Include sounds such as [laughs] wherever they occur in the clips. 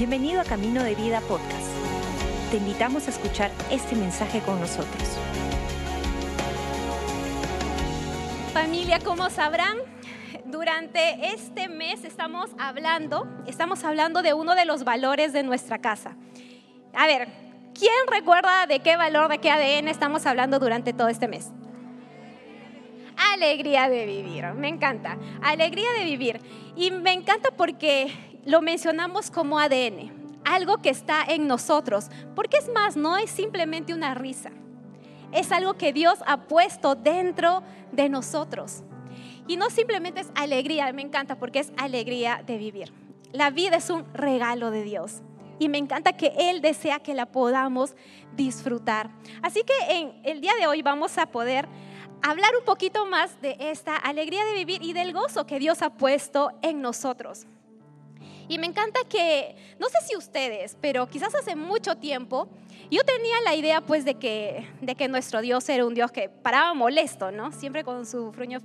Bienvenido a Camino de Vida Podcast. Te invitamos a escuchar este mensaje con nosotros. Familia, como sabrán, durante este mes estamos hablando, estamos hablando de uno de los valores de nuestra casa. A ver, ¿quién recuerda de qué valor, de qué ADN estamos hablando durante todo este mes? Alegría de vivir, me encanta. Alegría de vivir. Y me encanta porque lo mencionamos como ADN, algo que está en nosotros. Porque es más, no es simplemente una risa. Es algo que Dios ha puesto dentro de nosotros. Y no simplemente es alegría, me encanta porque es alegría de vivir. La vida es un regalo de Dios y me encanta que Él desea que la podamos disfrutar. Así que en el día de hoy vamos a poder hablar un poquito más de esta alegría de vivir y del gozo que Dios ha puesto en nosotros. Y me encanta que, no sé si ustedes, pero quizás hace mucho tiempo, yo tenía la idea pues de que, de que nuestro Dios era un Dios que paraba molesto, ¿no? Siempre con su, fruño,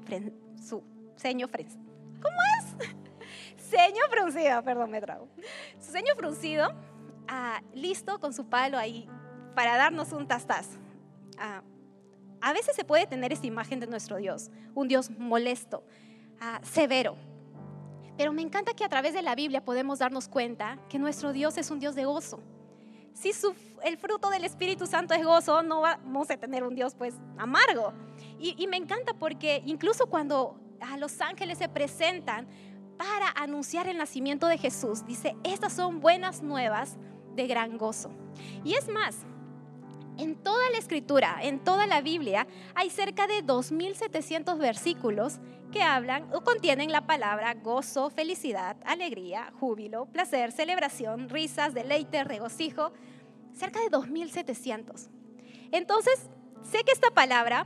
su ceño fruncido. ¿Cómo es? [laughs] Ceño fruncido, perdón, me trago. Su ceño fruncido, ah, listo con su palo ahí para darnos un tastaz. Ah, a veces se puede tener esta imagen de nuestro Dios, un Dios molesto, ah, severo. Pero me encanta que a través de la Biblia podemos darnos cuenta que nuestro Dios es un Dios de gozo. Si el fruto del Espíritu Santo es gozo, no vamos a tener un Dios pues amargo. Y, y me encanta porque incluso cuando a los ángeles se presentan para anunciar el nacimiento de Jesús, dice, estas son buenas nuevas de gran gozo. Y es más, en toda la escritura, en toda la Biblia, hay cerca de 2.700 versículos que hablan o contienen la palabra gozo, felicidad, alegría, júbilo, placer, celebración, risas, deleite, regocijo. Cerca de 2.700. Entonces, sé que esta palabra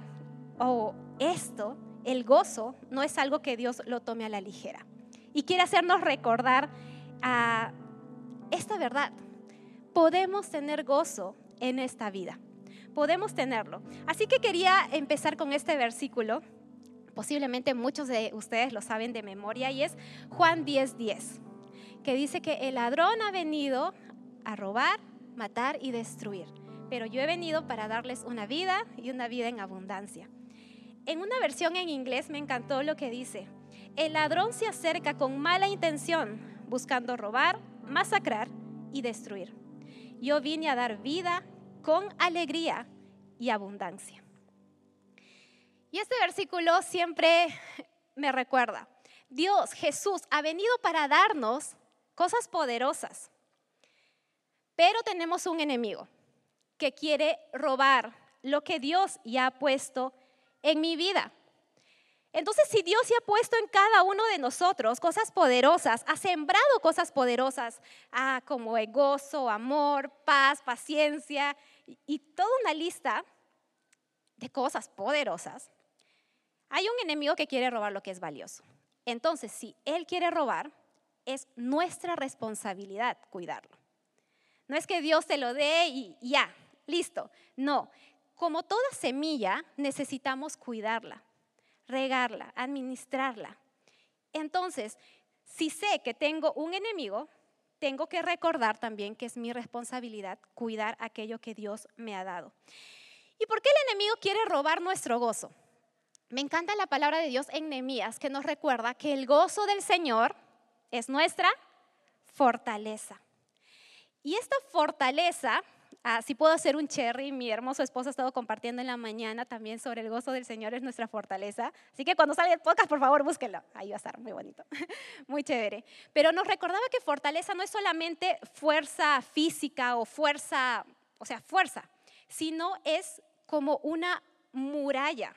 o esto, el gozo, no es algo que Dios lo tome a la ligera. Y quiere hacernos recordar a esta verdad. Podemos tener gozo en esta vida. Podemos tenerlo. Así que quería empezar con este versículo. Posiblemente muchos de ustedes lo saben de memoria y es Juan 10:10, 10, que dice que el ladrón ha venido a robar, matar y destruir, pero yo he venido para darles una vida y una vida en abundancia. En una versión en inglés me encantó lo que dice, el ladrón se acerca con mala intención, buscando robar, masacrar y destruir. Yo vine a dar vida con alegría y abundancia. Y este versículo siempre me recuerda, Dios, Jesús, ha venido para darnos cosas poderosas, pero tenemos un enemigo que quiere robar lo que Dios ya ha puesto en mi vida. Entonces, si Dios ya ha puesto en cada uno de nosotros cosas poderosas, ha sembrado cosas poderosas, ah, como el gozo, amor, paz, paciencia y, toda una lista de cosas poderosas, hay un enemigo que quiere robar lo que es valioso. Entonces, si Él quiere robar, es nuestra responsabilidad cuidarlo. No es que Dios te lo dé y ya, listo. No, como toda semilla, necesitamos cuidarla regarla, administrarla. Entonces, si sé que tengo un enemigo, tengo que recordar también que es mi responsabilidad cuidar aquello que Dios me ha dado. ¿Y por qué el enemigo quiere robar nuestro gozo? Me encanta la palabra de Dios en Nehemías que nos recuerda que el gozo del Señor es nuestra fortaleza. Y esta fortaleza Ah, si puedo hacer un cherry, mi hermoso esposo ha estado compartiendo en la mañana también sobre el gozo del Señor es nuestra fortaleza. Así que cuando salga el podcast, por favor, búsquenlo. Ahí va a estar muy bonito, [laughs] muy chévere. Pero nos recordaba que fortaleza no es solamente fuerza física o fuerza, o sea, fuerza, sino es como una muralla.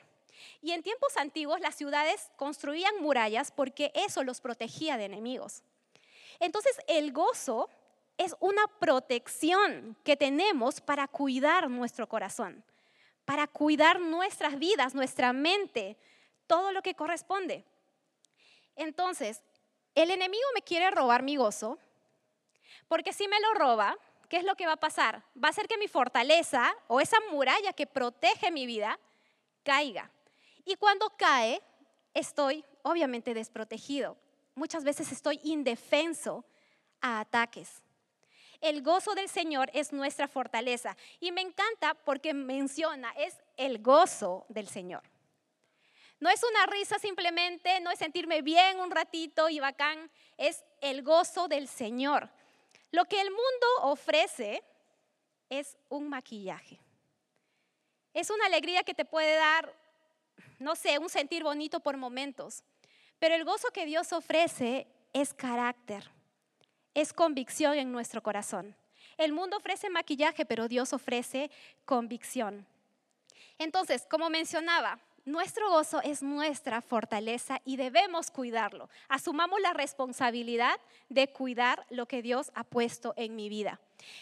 Y en tiempos antiguos las ciudades construían murallas porque eso los protegía de enemigos. Entonces el gozo es una protección que tenemos para cuidar nuestro corazón, para cuidar nuestras vidas, nuestra mente, todo lo que corresponde. Entonces, el enemigo me quiere robar mi gozo, porque si me lo roba, ¿qué es lo que va a pasar? Va a hacer que mi fortaleza o esa muralla que protege mi vida caiga. Y cuando cae, estoy obviamente desprotegido. Muchas veces estoy indefenso a ataques. El gozo del Señor es nuestra fortaleza. Y me encanta porque menciona, es el gozo del Señor. No es una risa simplemente, no es sentirme bien un ratito y bacán, es el gozo del Señor. Lo que el mundo ofrece es un maquillaje. Es una alegría que te puede dar, no sé, un sentir bonito por momentos. Pero el gozo que Dios ofrece es carácter, es convicción en nuestro corazón. El mundo ofrece maquillaje, pero Dios ofrece convicción. Entonces, como mencionaba, nuestro gozo es nuestra fortaleza y debemos cuidarlo. Asumamos la responsabilidad de cuidar lo que Dios ha puesto en mi vida.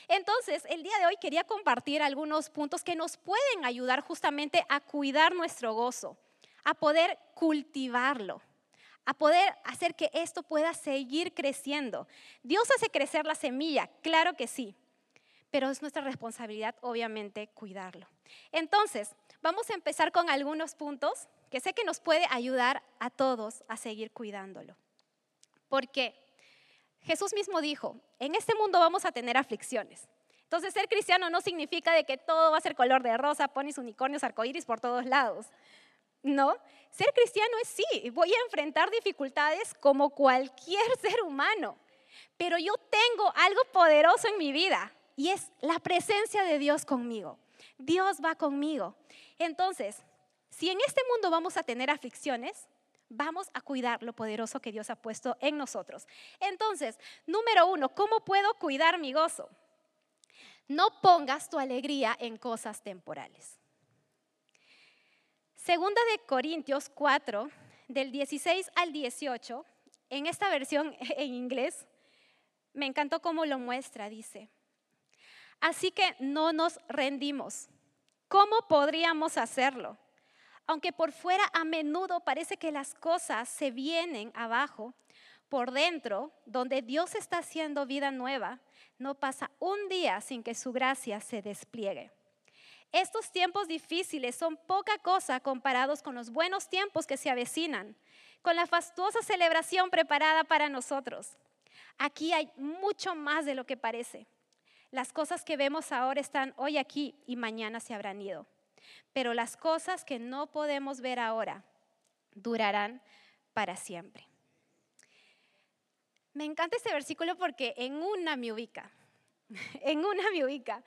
Entonces, el día de hoy quería compartir algunos puntos que nos pueden ayudar justamente a cuidar nuestro gozo, a poder cultivarlo, a poder hacer que esto pueda seguir creciendo. Dios hace crecer la semilla, claro que sí, pero es nuestra responsabilidad, obviamente, cuidarlo. Entonces, Vamos a empezar con algunos puntos que sé que nos puede ayudar a todos a seguir cuidándolo. Porque Jesús mismo dijo, en este mundo vamos a tener aflicciones. Entonces ser cristiano no significa de que todo va a ser color de rosa, ponis, unicornios, arcoíris por todos lados. No, ser cristiano es sí, voy a enfrentar dificultades como cualquier [laughs] ser humano, pero yo tengo algo poderoso en mi vida y es la presencia de Dios conmigo. Dios va conmigo. Entonces, si en este mundo vamos a tener aflicciones, vamos a cuidar lo poderoso que Dios ha puesto en nosotros. Entonces, número uno, ¿cómo puedo cuidar mi gozo? No pongas tu alegría en cosas temporales. Segunda de Corintios 4, del 16 al 18, en esta versión [laughs] en inglés, me encantó cómo lo muestra, dice. Así que no nos rendimos. ¿Cómo podríamos hacerlo? Aunque por fuera a menudo parece que las cosas se vienen abajo, por dentro, donde Dios está haciendo vida nueva, no pasa un día sin que su gracia se despliegue. Estos tiempos difíciles son poca cosa comparados con los buenos tiempos que se avecinan, con la fastuosa celebración preparada para nosotros. Aquí hay mucho más de lo que parece. Las cosas que vemos ahora están hoy aquí y mañana se habrán ido. Pero las cosas que no podemos ver ahora durarán para siempre. Me encanta este versículo porque en una me ubica, [laughs] en una me ubica.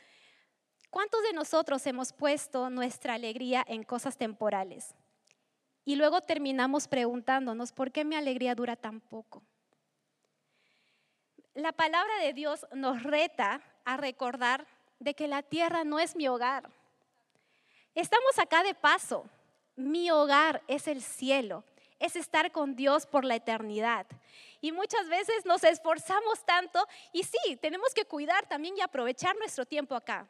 ¿Cuántos de nosotros hemos puesto nuestra alegría en cosas temporales? Y luego terminamos preguntándonos, ¿por qué mi alegría dura tan poco? La palabra de Dios nos reta a recordar de que la tierra no es mi hogar. Estamos acá de paso. Mi hogar es el cielo, es estar con Dios por la eternidad. Y muchas veces nos esforzamos tanto y sí, tenemos que cuidar también y aprovechar nuestro tiempo acá.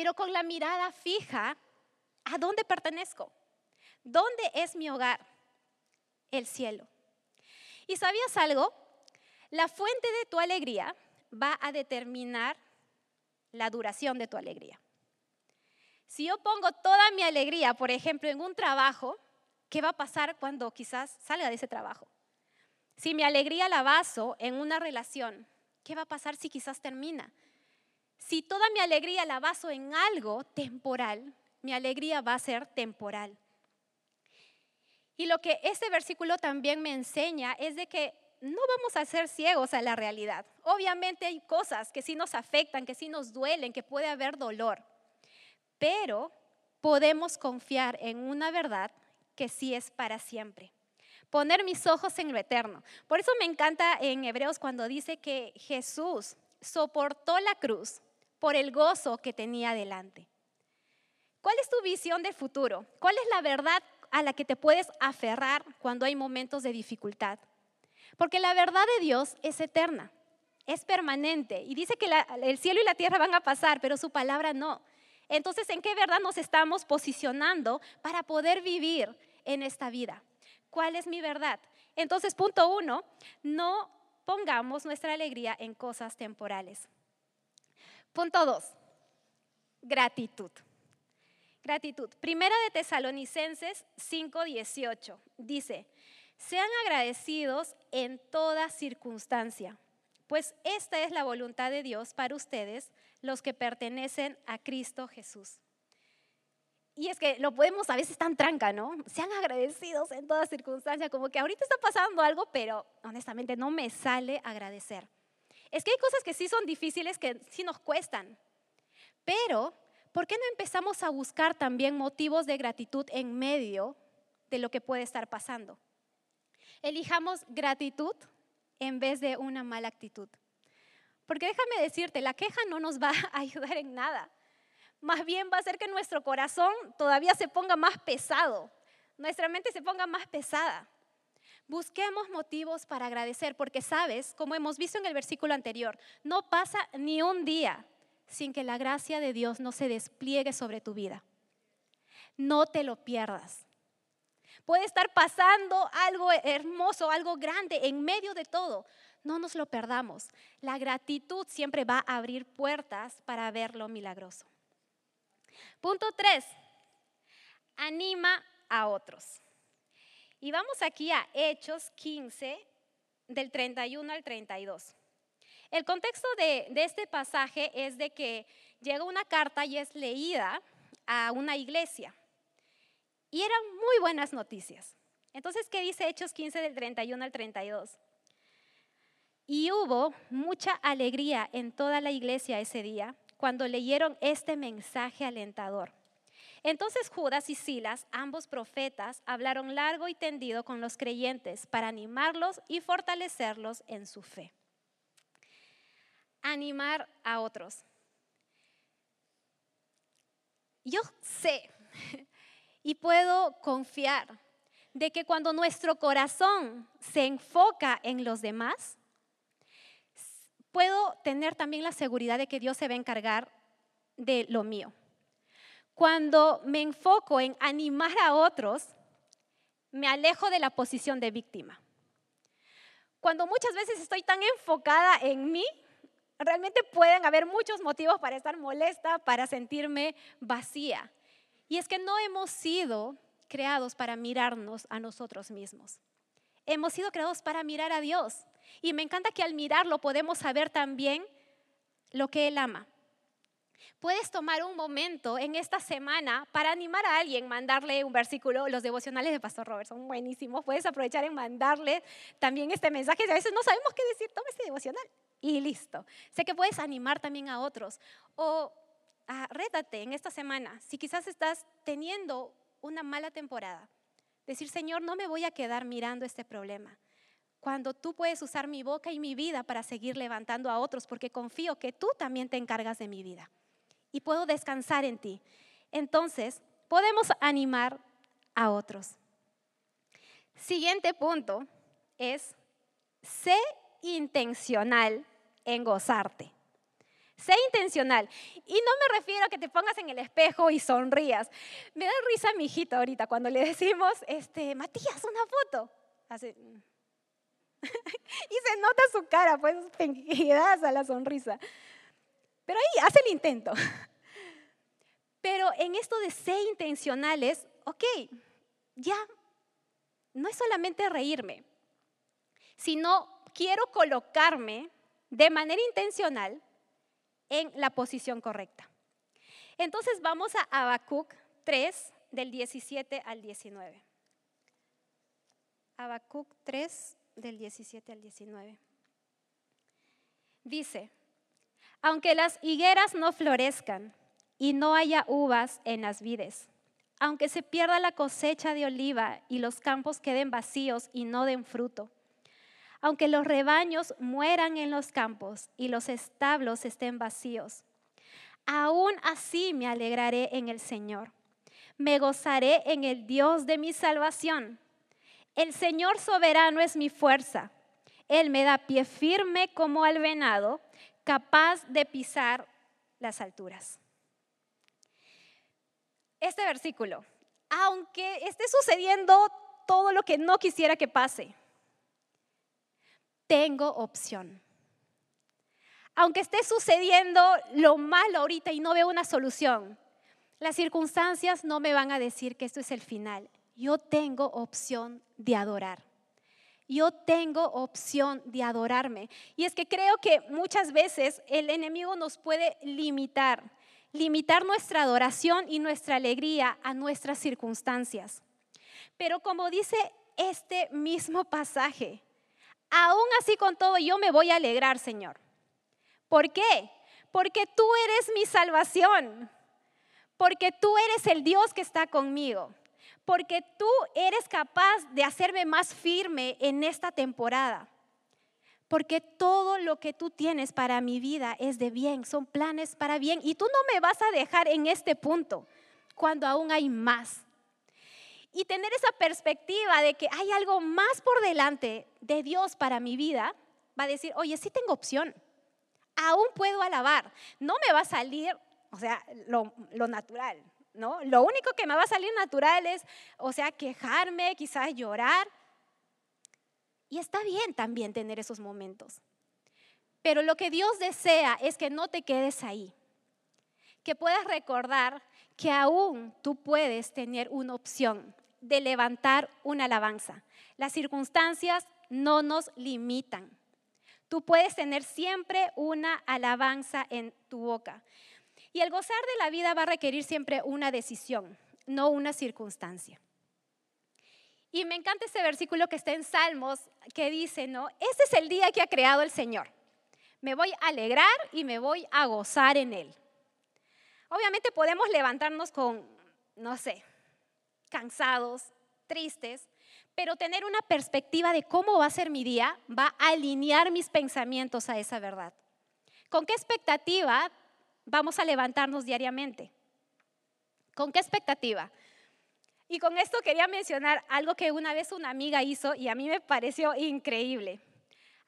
Pero con la mirada fija, ¿a dónde pertenezco? ¿Dónde es mi hogar? El cielo. ¿Y sabías algo? La fuente de tu alegría va a determinar la duración de tu alegría. Si yo pongo toda mi alegría, por ejemplo, en un trabajo, ¿qué va a pasar cuando quizás salga de ese trabajo? Si mi alegría la baso en una relación, ¿qué va a pasar si quizás termina? Si toda mi alegría la baso en algo temporal, mi alegría va a ser temporal. Y lo que este versículo también me enseña es de que no vamos a ser ciegos a la realidad. Obviamente hay cosas que sí nos afectan, que sí nos duelen, que puede haber dolor, pero podemos confiar en una verdad que sí es para siempre. Poner mis ojos en lo eterno. Por eso me encanta en Hebreos cuando dice que Jesús soportó la cruz por el gozo que tenía delante. ¿Cuál es tu visión del futuro? ¿Cuál es la verdad a la que te puedes aferrar cuando hay momentos de dificultad? Porque la verdad de Dios es eterna, es permanente. Y dice que el cielo y la tierra van a pasar, pero su palabra no. Entonces, ¿en qué verdad nos estamos posicionando para poder vivir en esta vida? ¿Cuál es mi verdad? Entonces, punto uno, no pongamos nuestra alegría en cosas temporales. Punto dos, gratitud. Gratitud. Primera de Tesalonicenses 5:18 dice, sean agradecidos en toda circunstancia, pues esta es la voluntad de Dios para ustedes, los que pertenecen a Cristo Jesús. Y es que lo podemos a veces tan tranca, ¿no? Sean agradecidos en toda circunstancia, como que ahorita está pasando algo, pero honestamente no me sale agradecer. Es que hay cosas que sí son difíciles, que sí nos cuestan. Pero, ¿por qué no empezamos a buscar también motivos de gratitud en medio de lo que puede estar pasando? Elijamos gratitud en vez de una mala actitud. Porque déjame decirte, la queja no nos va [laughs] a ayudar en nada más bien va a hacer que nuestro corazón todavía se ponga más pesado, nuestra mente se ponga más pesada. Busquemos motivos para agradecer, porque sabes, como hemos visto en el versículo anterior, no pasa ni un día sin que la gracia de Dios no se despliegue sobre tu vida. No te lo pierdas. Puede estar pasando algo hermoso, algo grande en medio de todo. No nos lo perdamos. La gratitud siempre va a abrir puertas para ver lo milagroso. Punto 3. Anima a otros. Y vamos aquí a Hechos 15, del 31 al 32. El contexto de, este pasaje es de que llega una carta y es leída a una iglesia. Y eran muy buenas noticias. Entonces, ¿qué dice Hechos 15 del 31 al 32? Y hubo mucha alegría en toda la iglesia ese día cuando leyeron este mensaje alentador. Entonces Judas y Silas, ambos profetas, hablaron largo y tendido con los creyentes para animarlos y fortalecerlos en su fe. Animar a otros. Yo sé [laughs] y puedo confiar de que cuando nuestro corazón se enfoca en los demás, puedo tener también la seguridad de que Dios se va a encargar de lo mío. Cuando me enfoco en animar a otros, me alejo de la posición de víctima. Cuando muchas veces estoy tan enfocada en mí, realmente pueden haber muchos motivos para estar molesta, para sentirme vacía. Y es que no hemos sido creados para mirarnos a nosotros mismos. Hemos sido creados para mirar a Dios. Y me encanta que al mirarlo podemos saber también lo que Él ama. Puedes tomar un momento en esta semana para animar a alguien, mandarle un versículo. Los devocionales de Pastor Robert son buenísimos. Puedes aprovechar en mandarle también este mensaje. A veces no sabemos qué decir, toma este devocional y listo. Sé que puedes animar también a otros. O ah, rétate en esta semana. Si quizás estás teniendo una mala temporada, decir, Señor, no me voy a quedar mirando este problema cuando tú puedes usar mi boca y mi vida para seguir levantando a otros, porque confío que tú también te encargas de mi vida y puedo descansar en ti. Entonces, podemos animar a otros. Siguiente punto es, sé intencional en gozarte. Sé intencional. Y no me refiero a que te pongas en el espejo y sonrías. Me da risa mi hijita ahorita cuando le decimos, este, Matías, una foto. Hace, [laughs] y se nota su cara, pues [laughs] a la sonrisa. Pero ahí hace el intento. [laughs] Pero en esto de ser intencionales, ok, ya no es solamente reírme, sino quiero colocarme de manera intencional en la posición correcta. Entonces vamos a Habacuc 3, del 17 al 19. Habacuc 3, del 17 al 19. Dice, aunque las higueras no florezcan y no haya uvas en las vides, aunque se pierda la cosecha de oliva y los campos queden vacíos y no den fruto, aunque los rebaños mueran en los campos y los establos estén vacíos, aún así me alegraré en el Señor, me gozaré en el Dios de mi salvación. El Señor soberano es mi fuerza. Él me da pie firme como al venado, capaz de pisar las alturas. Este versículo, aunque esté sucediendo todo lo que no quisiera que pase, tengo opción. Aunque esté sucediendo lo malo ahorita y no veo una solución, las circunstancias no me van a decir que esto es el final yo tengo opción de adorar. Yo tengo opción de adorarme. Y es que creo que muchas veces el enemigo nos puede limitar, limitar nuestra adoración y nuestra alegría a nuestras circunstancias. Pero como dice este mismo pasaje, aún así con todo yo me voy a alegrar, Señor. ¿Por qué? Porque tú eres mi salvación, porque tú eres el Dios que está conmigo porque tú eres capaz de hacerme más firme en esta temporada. Porque todo lo que tú tienes para mi vida es de bien, son planes para bien. Y tú no me vas a dejar en este punto cuando aún hay más. Y tener esa perspectiva de que hay algo más por delante de Dios para mi vida, va a decir, oye, sí tengo opción, aún puedo alabar, no me va a salir, o sea, lo, natural, ¿no? Lo único que me va a salir natural es, o sea, quejarme, quizás llorar. Y está bien también tener esos momentos. Pero lo que Dios desea es que no te quedes ahí. Que puedas recordar que aún tú puedes tener una opción de levantar una alabanza. Las circunstancias no nos limitan. Tú puedes tener siempre una alabanza en tu boca. Y el gozar de la vida va a requerir siempre una decisión, no una circunstancia. Y me encanta ese versículo que está en Salmos que dice, ¿no? Este es el día que ha creado el Señor. Me voy a alegrar y me voy a gozar en él. Obviamente podemos levantarnos con, no sé, cansados, tristes, pero tener una perspectiva de cómo va a ser mi día va a alinear mis pensamientos a esa verdad. ¿Con qué expectativa vamos a levantarnos diariamente. ¿Con qué expectativa? Y con esto quería mencionar algo que una vez una amiga hizo y a mí me pareció increíble.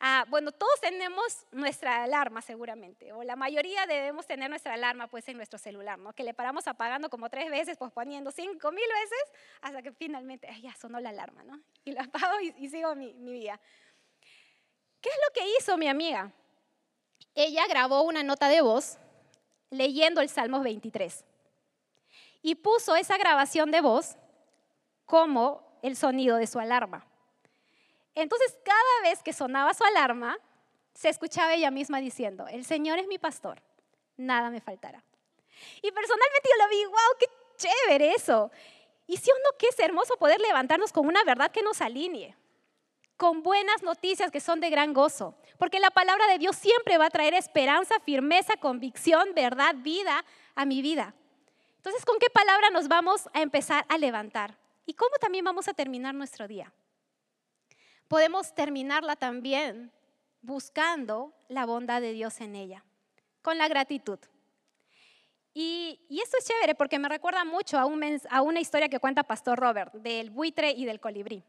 Ah, bueno, todos tenemos nuestra alarma seguramente, o la mayoría debemos tener nuestra alarma pues en nuestro celular, ¿no? Que le paramos apagando como tres veces, pues poniendo cinco mil veces, hasta que finalmente, ya sonó la alarma, ¿no? Y la apago y, sigo mi, mi vida. ¿Qué es lo que hizo mi amiga? Ella grabó una nota de voz leyendo el Salmo 23. Y puso esa grabación de voz como el sonido de su alarma. Entonces, cada vez que sonaba su alarma, se escuchaba ella misma diciendo, el Señor es mi pastor, nada me faltará. Y personalmente yo lo vi, wow, qué chévere eso. Y si o no, es hermoso poder levantarnos con una verdad que nos alinee con buenas noticias que son de gran gozo, porque la palabra de Dios siempre va a traer esperanza, firmeza, convicción, verdad, vida a mi vida. Entonces, ¿con qué palabra nos vamos a empezar a levantar? ¿Y cómo también vamos a terminar nuestro día? Podemos terminarla también buscando la bondad de Dios en ella, con la gratitud. Y, esto es chévere porque me recuerda mucho a, a una historia que cuenta Pastor Robert del buitre y del colibrí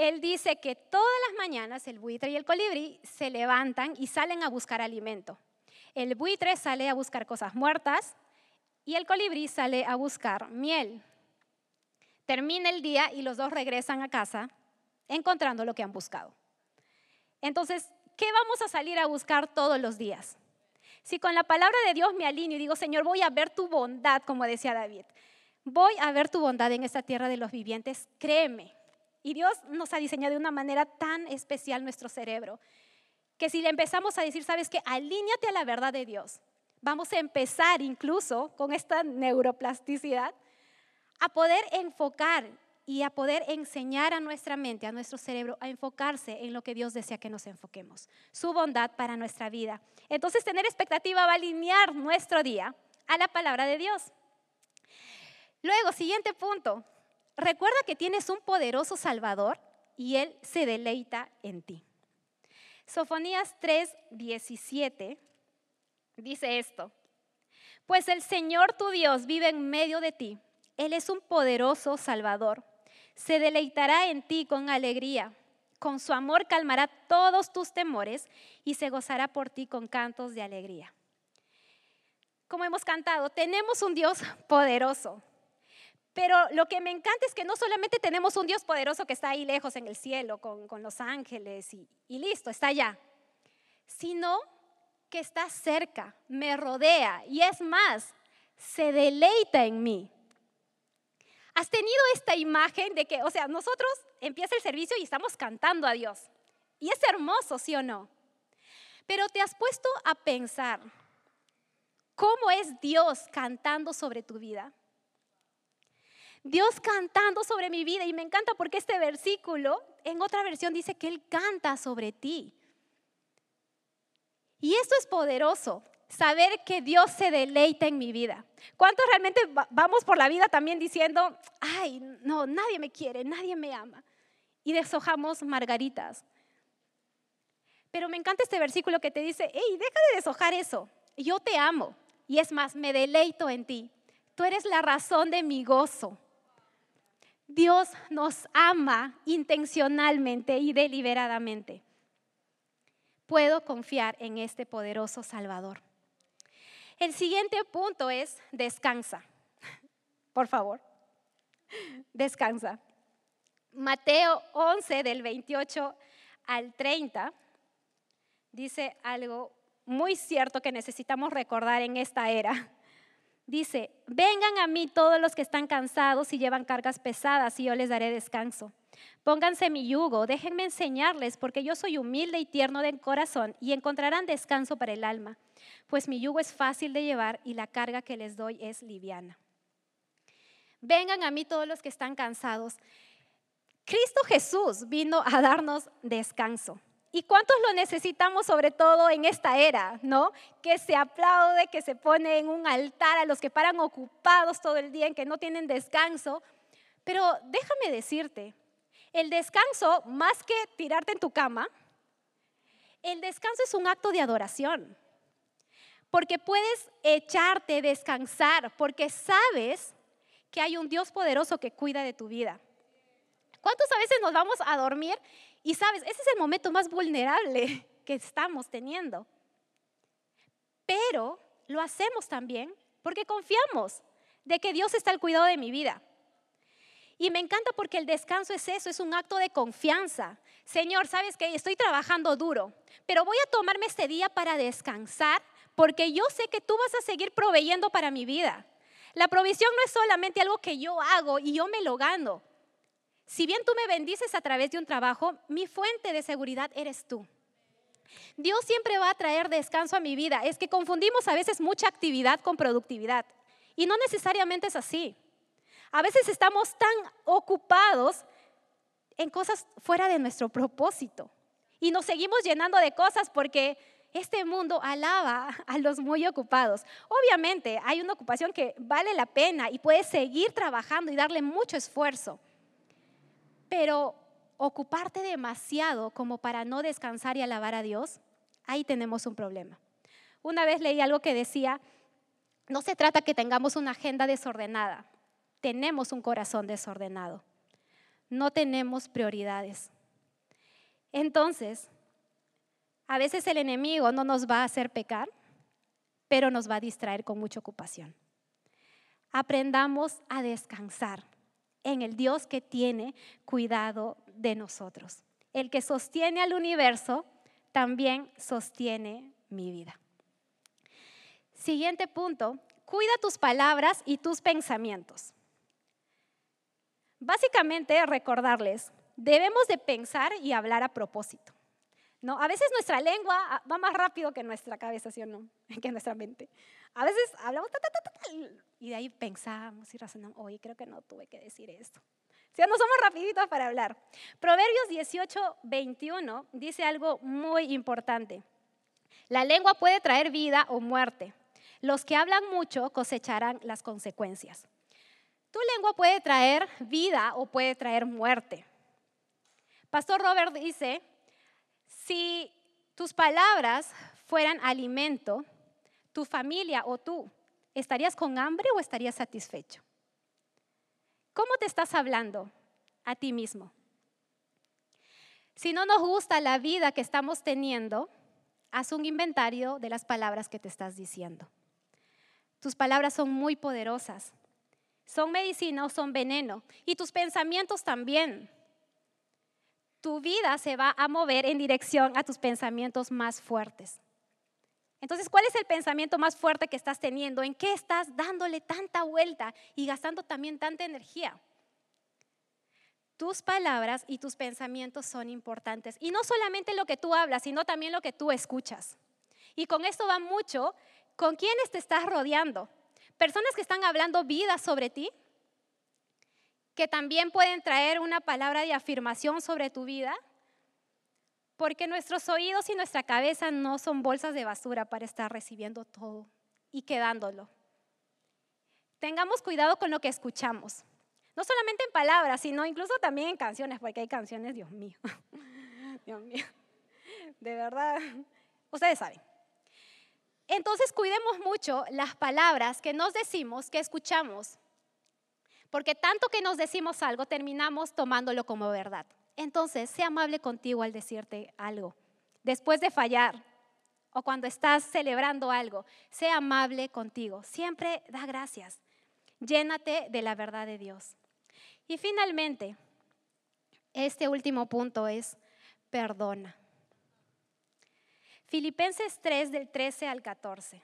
él dice que todas las mañanas el buitre y el colibrí se levantan y salen a buscar alimento. El buitre sale a buscar cosas muertas y el colibrí sale a buscar miel. Termina el día y los dos regresan a casa encontrando lo que han buscado. Entonces, ¿qué vamos a salir a buscar todos los días? Si con la palabra de Dios me alineo y digo, Señor, voy a ver tu bondad, como decía David, voy a ver tu bondad en esta tierra de los vivientes, créeme, y Dios nos ha diseñado de una manera tan especial nuestro cerebro, que si le empezamos a decir, sabes que alíñate a la verdad de Dios, vamos a empezar incluso con esta neuroplasticidad a poder enfocar y a poder enseñar a nuestra mente, a nuestro cerebro, a enfocarse en lo que Dios desea que nos enfoquemos, su bondad para nuestra vida. Entonces, tener expectativa va a alinear nuestro día a la palabra de Dios. Luego, siguiente punto, recuerda que tienes un poderoso Salvador y Él se deleita en ti. Sofonías 3, 17 dice esto, pues el Señor tu Dios vive en medio de ti, Él es un poderoso Salvador, se deleitará en ti con alegría, con su amor calmará todos tus temores y se gozará por ti con cantos de alegría. Como hemos cantado, tenemos un Dios poderoso, pero lo que me encanta es que no solamente tenemos un Dios poderoso que está ahí lejos en el cielo con, los ángeles y, y listo, está allá, sino que está cerca, me rodea y es más, se deleita en mí. Has tenido esta imagen de que, o sea, nosotros empieza el servicio y estamos cantando a Dios. Y es hermoso, ¿sí o no? Pero te has puesto a pensar, ¿cómo es Dios cantando sobre tu vida? Dios cantando sobre mi vida y me encanta porque este versículo en otra versión dice que Él canta sobre ti. Y esto es poderoso, saber que Dios se deleita en mi vida. ¿Cuántos realmente vamos por la vida también diciendo, ay, no, nadie me quiere, nadie me ama? Y deshojamos margaritas. Pero me encanta este versículo que te dice, hey, deja de deshojar eso, yo te amo. Y es más, me deleito en ti. Tú eres la razón de mi gozo. Dios nos ama intencionalmente y deliberadamente. Puedo confiar en este poderoso Salvador. El siguiente punto es descansa. [laughs] Por favor, descansa. Mateo 11 del 28 al 30 dice algo muy cierto que necesitamos recordar en esta era. Dice, vengan a mí todos los que están cansados y llevan cargas pesadas y yo les daré descanso. Pónganse mi yugo, déjenme enseñarles, porque yo soy humilde y tierno de corazón y encontrarán descanso para el alma, pues mi yugo es fácil de llevar y la carga que les doy es liviana. Vengan a mí todos los que están cansados. Cristo Jesús vino a darnos descanso. ¿Y cuántos lo necesitamos sobre todo en esta era, no? Que se aplaude, que se pone en un altar a los que paran ocupados todo el día, en que no tienen descanso. Pero déjame decirte, el descanso, más que tirarte en tu cama, el descanso es un acto de adoración. Porque puedes echarte, descansar, porque sabes que hay un Dios poderoso que cuida de tu vida. ¿Cuántos a veces nos vamos a dormir y sabes, ese es el momento más vulnerable [laughs] que estamos teniendo. Pero lo hacemos también porque confiamos de que Dios está al cuidado de mi vida. Y me encanta porque el descanso es eso, es un acto de confianza. Señor, sabes que estoy trabajando duro, pero voy a tomarme este día para descansar porque yo sé que tú vas a seguir proveyendo para mi vida. La provisión no es solamente algo que yo hago y yo me lo gano. Si bien tú me bendices a través de un trabajo, mi fuente de seguridad eres tú. Dios siempre va a traer descanso a mi vida. Es que confundimos a veces mucha actividad con productividad. Y no necesariamente es así. A veces estamos tan ocupados en cosas fuera de nuestro propósito. Y nos seguimos llenando de cosas porque este mundo alaba a los muy ocupados. Obviamente hay una ocupación que vale la pena y puedes seguir trabajando y darle mucho esfuerzo. Pero ocuparte demasiado como para no descansar y alabar a Dios, ahí tenemos un problema. Una vez leí algo que decía, no se trata que tengamos una agenda desordenada, tenemos un corazón desordenado, no tenemos prioridades. Entonces, a veces el enemigo no nos va a hacer pecar, pero nos va a distraer con mucha ocupación. Aprendamos a descansar en el Dios que tiene cuidado de nosotros. El que sostiene al universo también sostiene mi vida. Siguiente punto, cuida tus palabras y tus pensamientos. Básicamente recordarles, debemos de pensar y hablar a propósito. ¿No? A veces nuestra lengua va más rápido que nuestra cabeza, ¿sí o no? [laughs] Que nuestra mente. A veces hablamos y de ahí pensamos y razonamos, oye, creo que no tuve que decir esto. Si no somos rapiditos para hablar. Proverbios 18, 21 dice algo muy importante. La lengua puede traer vida o muerte. Los que hablan mucho cosecharán las consecuencias. Tu lengua puede traer vida o puede traer muerte. Pastor Robert dice, si tus palabras fueran alimento, tu familia o tú ¿Estarías con hambre o estarías satisfecho? ¿Cómo te estás hablando a ti mismo? Si no nos gusta la vida que estamos teniendo, haz un inventario de las palabras que te estás diciendo. Tus palabras son muy poderosas. Son medicina o son veneno. Y tus pensamientos también. Tu vida se va a mover en dirección a tus pensamientos más fuertes. Entonces, ¿cuál es el pensamiento más fuerte que estás teniendo? ¿En qué estás dándole tanta vuelta y gastando también tanta energía? Tus palabras y tus pensamientos son importantes. Y no solamente lo que tú hablas, sino también lo que tú escuchas. Y con esto va mucho con quiénes te estás rodeando. Personas que están hablando vida sobre ti, que también pueden traer una palabra de afirmación sobre tu vida, porque nuestros oídos y nuestra cabeza no son bolsas de basura para estar recibiendo todo y quedándolo. Tengamos cuidado con lo que escuchamos. No solamente en palabras, sino incluso también en canciones, porque hay canciones, Dios mío, [laughs] Dios mío, de verdad, ustedes saben. Entonces cuidemos mucho las palabras que nos decimos, que escuchamos, porque tanto que nos decimos algo, terminamos tomándolo como verdad. Entonces, sea amable contigo al decirte algo. Después de fallar o cuando estás celebrando algo, sea amable contigo. Siempre da gracias. Llénate de la verdad de Dios. Y finalmente, este último punto es perdona. Filipenses 3 del 13 al 14.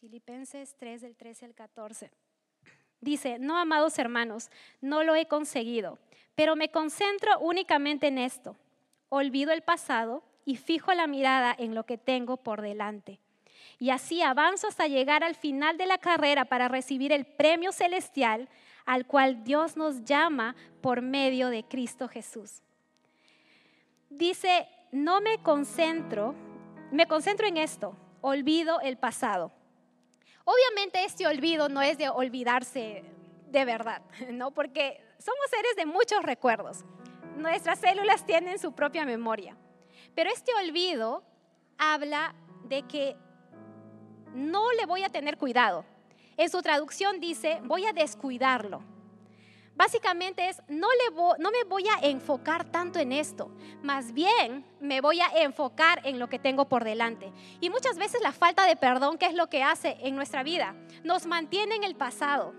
Filipenses 3 del 13 al 14. Dice, no, amados hermanos, no lo he conseguido, pero me concentro únicamente en esto. Olvido el pasado y fijo la mirada en lo que tengo por delante y así avanzo hasta llegar al final de la carrera para recibir el premio celestial al cual Dios nos llama por medio de Cristo Jesús. Dice, no me concentro, me concentro en esto, olvido el pasado. Obviamente este olvido no es de olvidarse de verdad, [laughs] ¿no? Porque somos seres de muchos recuerdos. Nuestras células tienen su propia memoria. Pero este olvido habla de que no le voy a tener cuidado. En su traducción dice, voy a descuidarlo. Básicamente es, no, le no me voy a enfocar tanto en esto, más bien me voy a enfocar en lo que tengo por delante. Y muchas veces la falta de perdón, ¿qué es lo que hace en nuestra vida? Nos mantiene en el pasado.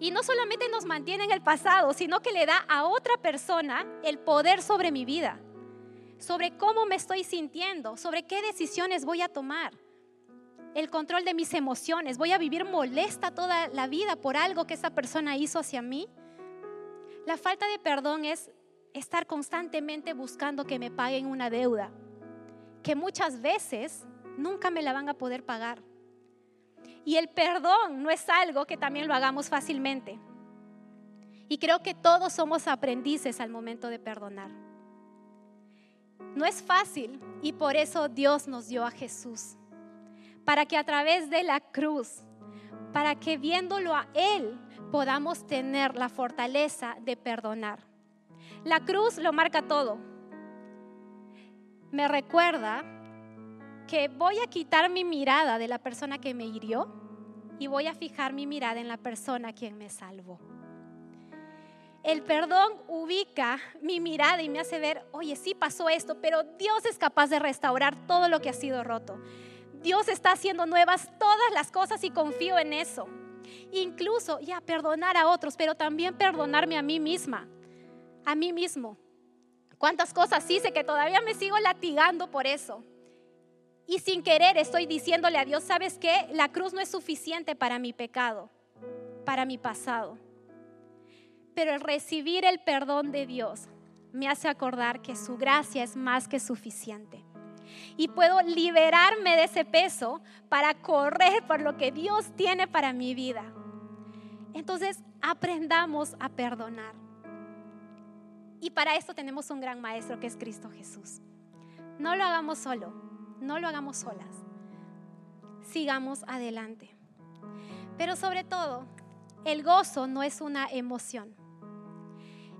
Y no solamente nos mantiene en el pasado, sino que le da a otra persona el poder sobre mi vida, sobre cómo me estoy sintiendo, sobre qué decisiones voy a tomar el control de mis emociones, voy a vivir molesta toda la vida por algo que esa persona hizo hacia mí. La falta de perdón es estar constantemente buscando que me paguen una deuda, que muchas veces nunca me la van a poder pagar. Y el perdón no es algo que también lo hagamos fácilmente. Y creo que todos somos aprendices al momento de perdonar. No es fácil y por eso Dios nos dio a Jesús para que a través de la cruz, para que viéndolo a Él podamos tener la fortaleza de perdonar. La cruz lo marca todo. Me recuerda que voy a quitar mi mirada de la persona que me hirió y voy a fijar mi mirada en la persona quien me salvó. El perdón ubica mi mirada y me hace ver, oye, sí pasó esto, pero Dios es capaz de restaurar todo lo que ha sido roto. Dios está haciendo nuevas todas las cosas y confío en eso. Incluso ya perdonar a otros, pero también perdonarme a mí misma, a mí mismo. ¿Cuántas cosas hice que todavía me sigo latigando por eso? Y sin querer estoy diciéndole a Dios, ¿sabes qué? La cruz no es suficiente para mi pecado, para mi pasado. Pero el recibir el perdón de Dios me hace acordar que su gracia es más que suficiente y puedo liberarme de ese peso para correr por lo que Dios tiene para mi vida. Entonces, aprendamos a perdonar. Y para esto tenemos un gran maestro que es Cristo Jesús. No lo hagamos solo, no lo hagamos solas. Sigamos adelante. Pero sobre todo, el gozo no es una emoción.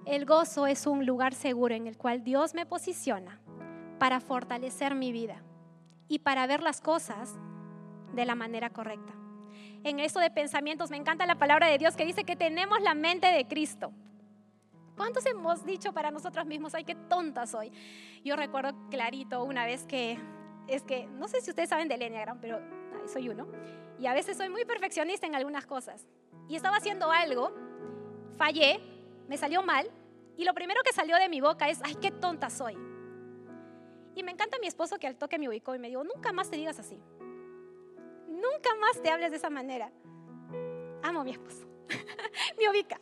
El gozo es un lugar seguro en el cual Dios me posiciona para fortalecer mi vida y para ver las cosas de la manera correcta. En eso de pensamientos me encanta la palabra de Dios que dice que tenemos la mente de Cristo. ¿Cuántos hemos dicho para nosotros mismos, ay, qué tonta soy? Yo recuerdo clarito una vez que, es que, no sé si ustedes saben del Enneagram, pero soy uno, y a veces soy muy perfeccionista en algunas cosas. Y estaba haciendo algo, fallé, me salió mal, y lo primero que salió de mi boca es, ay, qué tonta soy. Y me encanta mi esposo que al toque me ubicó y me dijo, nunca más te digas así. Nunca más te hables de esa manera. Amo a mi esposo. [laughs] me ubica.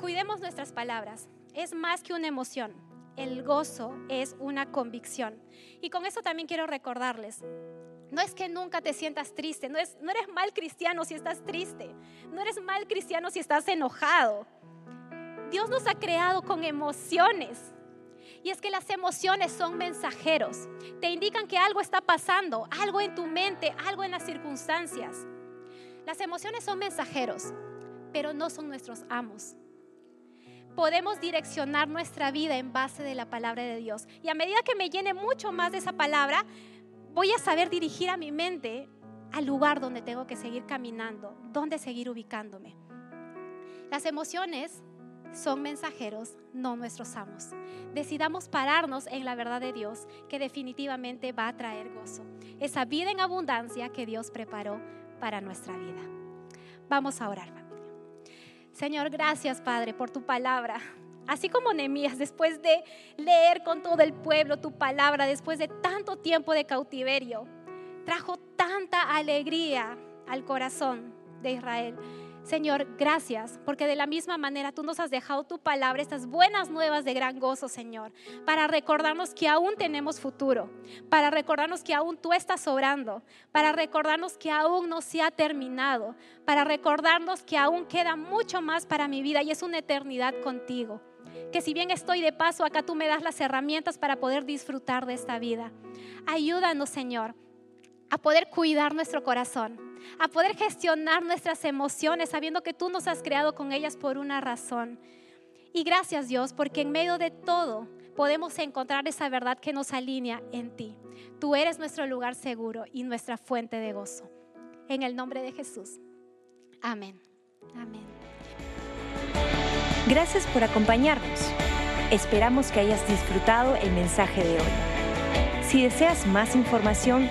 Cuidemos nuestras palabras. Es más que una emoción. El gozo es una convicción. Y con eso también quiero recordarles, no es que nunca te sientas triste, no, es, no eres mal cristiano si estás triste, no eres mal cristiano si estás enojado. Dios nos ha creado con emociones. Y es que las emociones son mensajeros. Te indican que algo está pasando, algo en tu mente, algo en las circunstancias. Las emociones son mensajeros, pero no son nuestros amos. Podemos direccionar nuestra vida en base de la palabra de Dios. Y a medida que me llene mucho más de esa palabra, voy a saber dirigir a mi mente al lugar donde tengo que seguir caminando, donde seguir ubicándome. Las emociones son mensajeros, no nuestros amos. Decidamos pararnos en la verdad de Dios, que definitivamente va a traer gozo. Esa vida en abundancia que Dios preparó para nuestra vida. Vamos a orar, familia. Señor, gracias, Padre, por tu palabra. Así como Nehemías, después de leer con todo el pueblo tu palabra, después de tanto tiempo de cautiverio, trajo tanta alegría al corazón de Israel. Señor, gracias, porque de la misma manera tú nos has dejado tu palabra, estas buenas nuevas de gran gozo, Señor, para recordarnos que aún tenemos futuro, para recordarnos que aún tú estás obrando, para recordarnos que aún no se ha terminado, para recordarnos que aún queda mucho más para mi vida y es una eternidad contigo. Que si bien estoy de paso, acá tú me das las herramientas para poder disfrutar de esta vida. Ayúdanos, Señor, a poder cuidar nuestro corazón a poder gestionar nuestras emociones sabiendo que tú nos has creado con ellas por una razón. Y gracias Dios, porque en medio de todo podemos encontrar esa verdad que nos alinea en ti. Tú eres nuestro lugar seguro y nuestra fuente de gozo. En el nombre de Jesús. Amén. Amén. Gracias por acompañarnos. Esperamos que hayas disfrutado el mensaje de hoy. Si deseas más información,